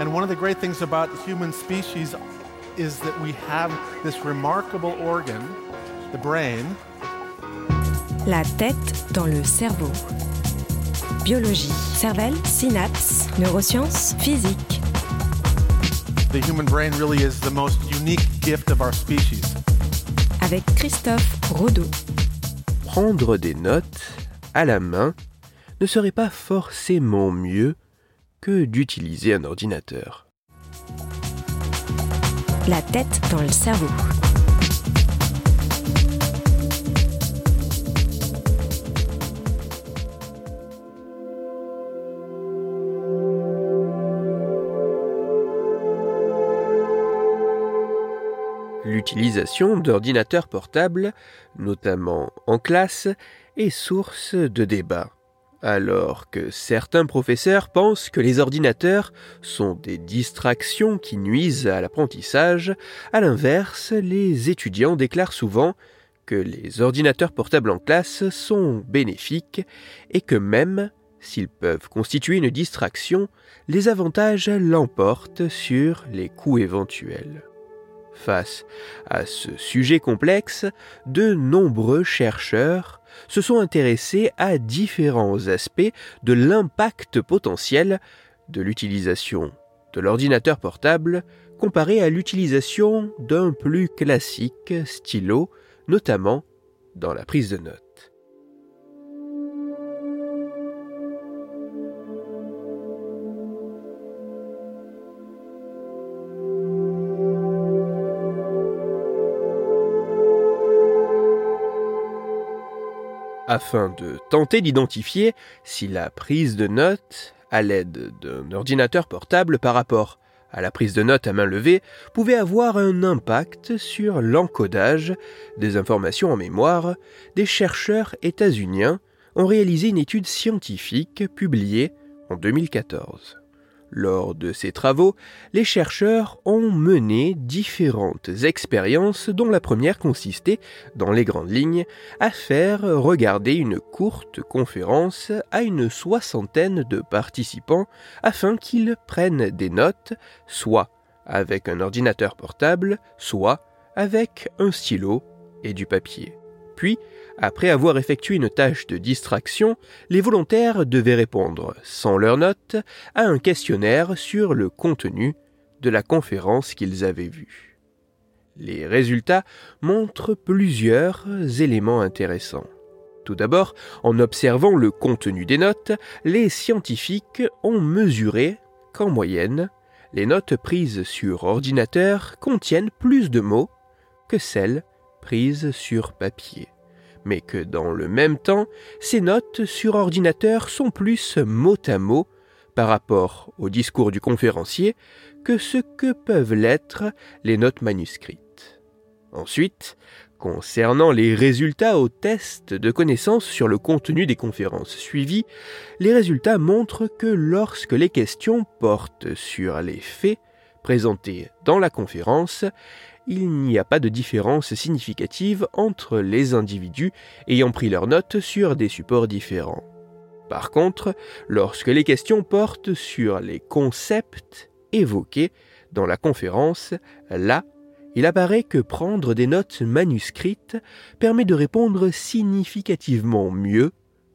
And one of the great things about the human species is that we have this remarkable organ, the brain. La tête dans le cerveau. Biologie, cervelle, synapses, neurosciences, physique. The human brain really is the most unique gift of our species. Avec Christophe Rodeau. Prendre des notes à la main ne serait pas forcément mieux que d'utiliser un ordinateur. La tête dans le cerveau. L'utilisation d'ordinateurs portables, notamment en classe, est source de débats. Alors que certains professeurs pensent que les ordinateurs sont des distractions qui nuisent à l'apprentissage, à l'inverse, les étudiants déclarent souvent que les ordinateurs portables en classe sont bénéfiques et que même s'ils peuvent constituer une distraction, les avantages l'emportent sur les coûts éventuels. Face à ce sujet complexe, de nombreux chercheurs se sont intéressés à différents aspects de l'impact potentiel de l'utilisation de l'ordinateur portable comparé à l'utilisation d'un plus classique stylo, notamment dans la prise de notes. Afin de tenter d'identifier si la prise de notes, à l'aide d'un ordinateur portable par rapport à la prise de notes à main levée, pouvait avoir un impact sur l'encodage des informations en mémoire, des chercheurs états-uniens ont réalisé une étude scientifique publiée en 2014. Lors de ces travaux, les chercheurs ont mené différentes expériences dont la première consistait, dans les grandes lignes, à faire regarder une courte conférence à une soixantaine de participants afin qu'ils prennent des notes, soit avec un ordinateur portable, soit avec un stylo et du papier. Puis, après avoir effectué une tâche de distraction, les volontaires devaient répondre, sans leurs notes, à un questionnaire sur le contenu de la conférence qu'ils avaient vue. Les résultats montrent plusieurs éléments intéressants. Tout d'abord, en observant le contenu des notes, les scientifiques ont mesuré qu'en moyenne, les notes prises sur ordinateur contiennent plus de mots que celles prises sur papier mais que dans le même temps, ces notes sur ordinateur sont plus mot à mot par rapport au discours du conférencier que ce que peuvent l'être les notes manuscrites. Ensuite, concernant les résultats au test de connaissances sur le contenu des conférences suivies, les résultats montrent que lorsque les questions portent sur les faits présentés dans la conférence, il n'y a pas de différence significative entre les individus ayant pris leurs notes sur des supports différents. Par contre, lorsque les questions portent sur les concepts évoqués dans la conférence, là, il apparaît que prendre des notes manuscrites permet de répondre significativement mieux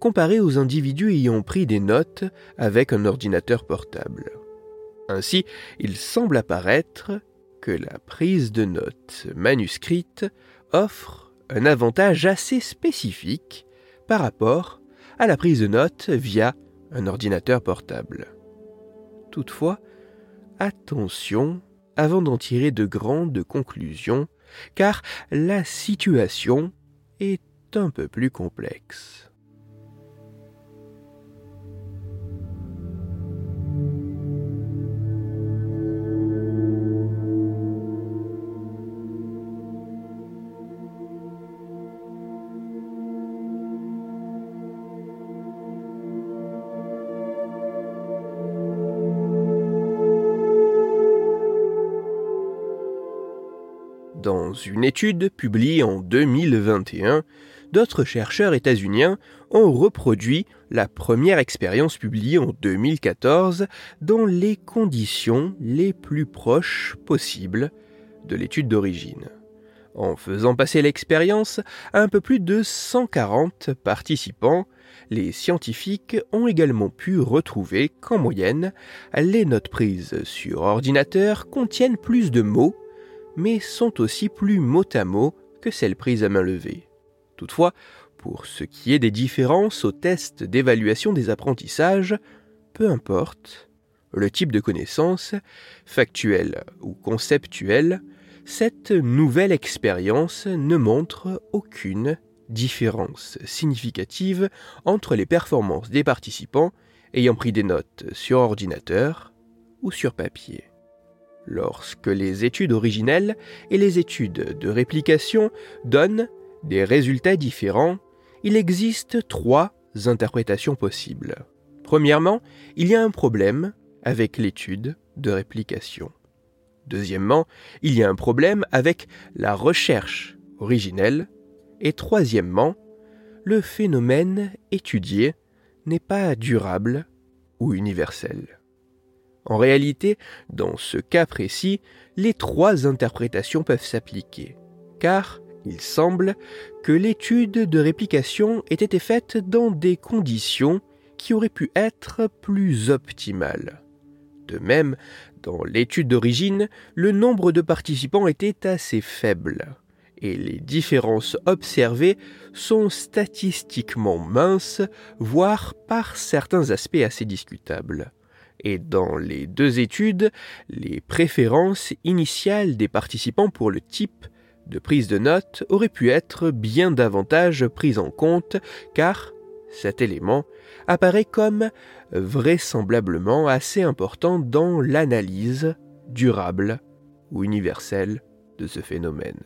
comparé aux individus ayant pris des notes avec un ordinateur portable. Ainsi, il semble apparaître que la prise de notes manuscrite offre un avantage assez spécifique par rapport à la prise de notes via un ordinateur portable. Toutefois, attention avant d'en tirer de grandes conclusions, car la situation est un peu plus complexe. Dans une étude publiée en 2021, d'autres chercheurs états-uniens ont reproduit la première expérience publiée en 2014 dans les conditions les plus proches possibles de l'étude d'origine. En faisant passer l'expérience à un peu plus de 140 participants, les scientifiques ont également pu retrouver qu'en moyenne, les notes prises sur ordinateur contiennent plus de mots, mais sont aussi plus mot à mot que celles prises à main levée. Toutefois, pour ce qui est des différences au test d'évaluation des apprentissages, peu importe le type de connaissance, factuelle ou conceptuelle, cette nouvelle expérience ne montre aucune différence significative entre les performances des participants ayant pris des notes sur ordinateur ou sur papier. Lorsque les études originelles et les études de réplication donnent des résultats différents, il existe trois interprétations possibles. Premièrement, il y a un problème avec l'étude de réplication. Deuxièmement, il y a un problème avec la recherche originelle. Et troisièmement, le phénomène étudié n'est pas durable ou universel. En réalité, dans ce cas précis, les trois interprétations peuvent s'appliquer, car il semble que l'étude de réplication ait été faite dans des conditions qui auraient pu être plus optimales. De même, dans l'étude d'origine, le nombre de participants était assez faible, et les différences observées sont statistiquement minces, voire par certains aspects assez discutables. Et dans les deux études, les préférences initiales des participants pour le type de prise de notes aurait pu être bien davantage prise en compte car cet élément apparaît comme vraisemblablement assez important dans l'analyse durable ou universelle de ce phénomène.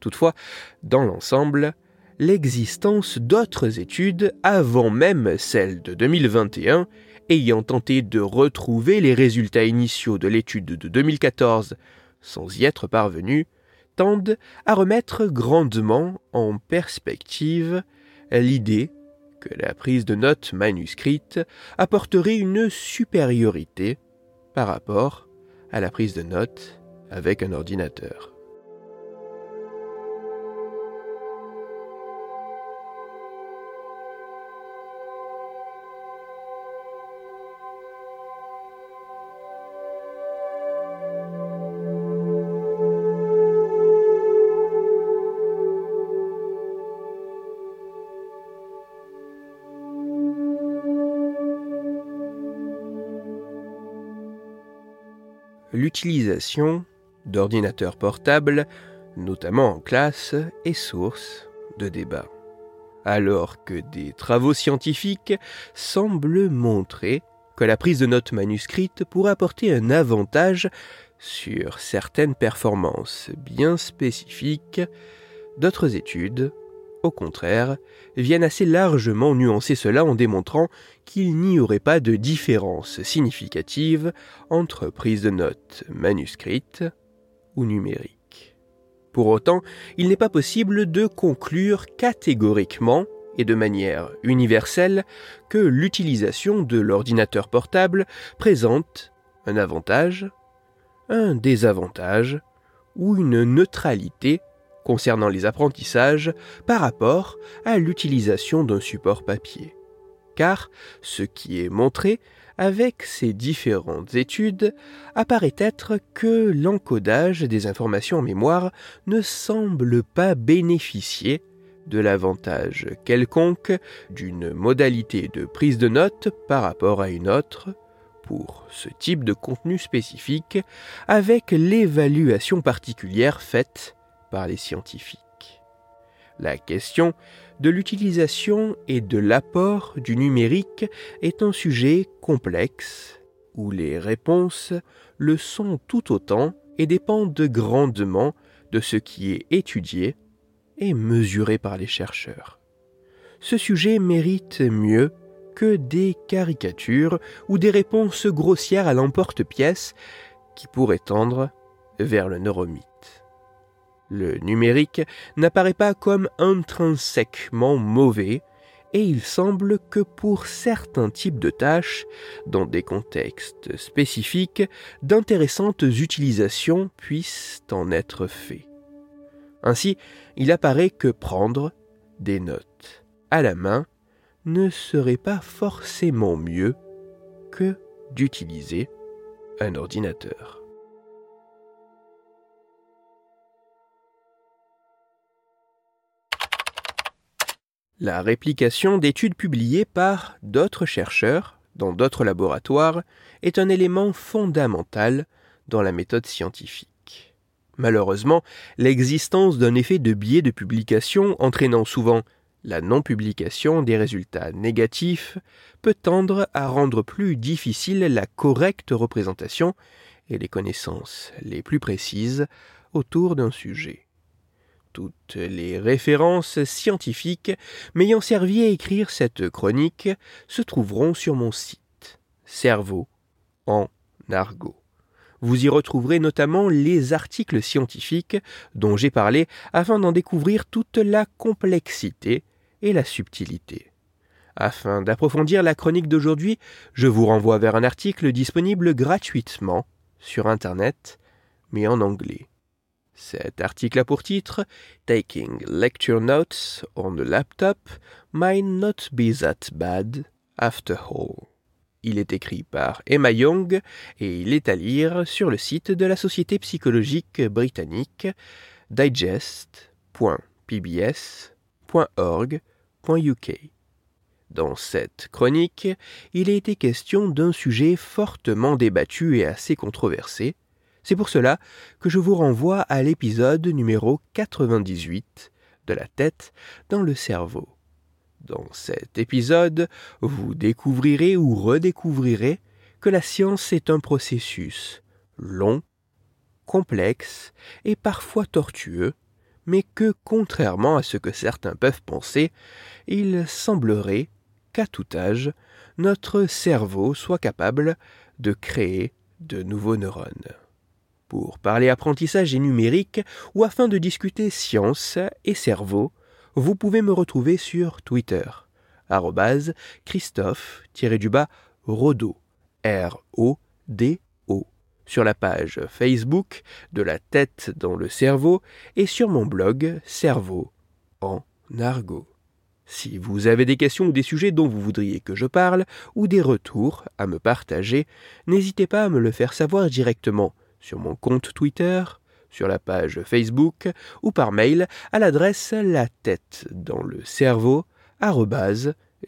Toutefois, dans l'ensemble, l'existence d'autres études avant même celle de 2021 ayant tenté de retrouver les résultats initiaux de l'étude de 2014 sans y être parvenus tendent à remettre grandement en perspective l'idée que la prise de notes manuscrite apporterait une supériorité par rapport à la prise de notes avec un ordinateur. L'utilisation d'ordinateurs portables, notamment en classe, est source de débats. Alors que des travaux scientifiques semblent montrer que la prise de notes manuscrites pourrait apporter un avantage sur certaines performances bien spécifiques, d'autres études au contraire, viennent assez largement nuancer cela en démontrant qu'il n'y aurait pas de différence significative entre prise de notes manuscrite ou numérique. Pour autant, il n'est pas possible de conclure catégoriquement et de manière universelle que l'utilisation de l'ordinateur portable présente un avantage, un désavantage ou une neutralité concernant les apprentissages par rapport à l'utilisation d'un support papier. Car ce qui est montré avec ces différentes études apparaît être que l'encodage des informations en mémoire ne semble pas bénéficier de l'avantage quelconque d'une modalité de prise de notes par rapport à une autre pour ce type de contenu spécifique avec l'évaluation particulière faite les scientifiques. La question de l'utilisation et de l'apport du numérique est un sujet complexe où les réponses le sont tout autant et dépendent grandement de ce qui est étudié et mesuré par les chercheurs. Ce sujet mérite mieux que des caricatures ou des réponses grossières à l'emporte-pièce qui pourraient tendre vers le neuromythe. Le numérique n'apparaît pas comme intrinsèquement mauvais, et il semble que pour certains types de tâches, dans des contextes spécifiques, d'intéressantes utilisations puissent en être faites. Ainsi, il apparaît que prendre des notes à la main ne serait pas forcément mieux que d'utiliser un ordinateur. La réplication d'études publiées par d'autres chercheurs dans d'autres laboratoires est un élément fondamental dans la méthode scientifique. Malheureusement, l'existence d'un effet de biais de publication entraînant souvent la non-publication des résultats négatifs peut tendre à rendre plus difficile la correcte représentation et les connaissances les plus précises autour d'un sujet. Toutes les références scientifiques m'ayant servi à écrire cette chronique se trouveront sur mon site Cerveau en argot. Vous y retrouverez notamment les articles scientifiques dont j'ai parlé afin d'en découvrir toute la complexité et la subtilité. Afin d'approfondir la chronique d'aujourd'hui, je vous renvoie vers un article disponible gratuitement sur Internet, mais en anglais. Cet article a pour titre Taking lecture notes on the laptop might not be that bad after all. Il est écrit par Emma Young et il est à lire sur le site de la Société psychologique britannique digest.pbs.org.uk. Dans cette chronique, il a été question d'un sujet fortement débattu et assez controversé, c'est pour cela que je vous renvoie à l'épisode numéro 98 de la tête dans le cerveau. Dans cet épisode, vous découvrirez ou redécouvrirez que la science est un processus long, complexe et parfois tortueux, mais que, contrairement à ce que certains peuvent penser, il semblerait qu'à tout âge, notre cerveau soit capable de créer de nouveaux neurones pour parler apprentissage et numérique ou afin de discuter science et cerveau, vous pouvez me retrouver sur Twitter, Christophe-Rodo, R-O-D-O, sur la page Facebook de la tête dans le cerveau et sur mon blog Cerveau en argot. Si vous avez des questions ou des sujets dont vous voudriez que je parle, ou des retours à me partager, n'hésitez pas à me le faire savoir directement sur mon compte Twitter, sur la page Facebook ou par mail à l'adresse la tête dans le cerveau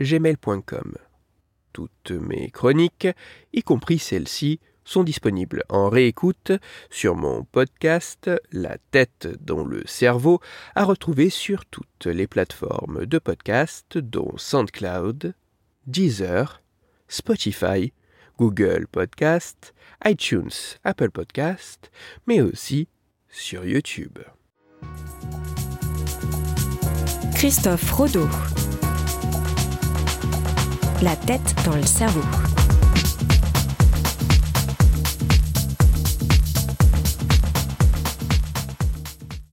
gmail.com. Toutes mes chroniques, y compris celles-ci, sont disponibles en réécoute sur mon podcast La tête dans le cerveau, à retrouver sur toutes les plateformes de podcast dont SoundCloud, Deezer, Spotify, Google Podcast, iTunes, Apple Podcast, mais aussi sur YouTube. Christophe Rodeau. La tête dans le cerveau.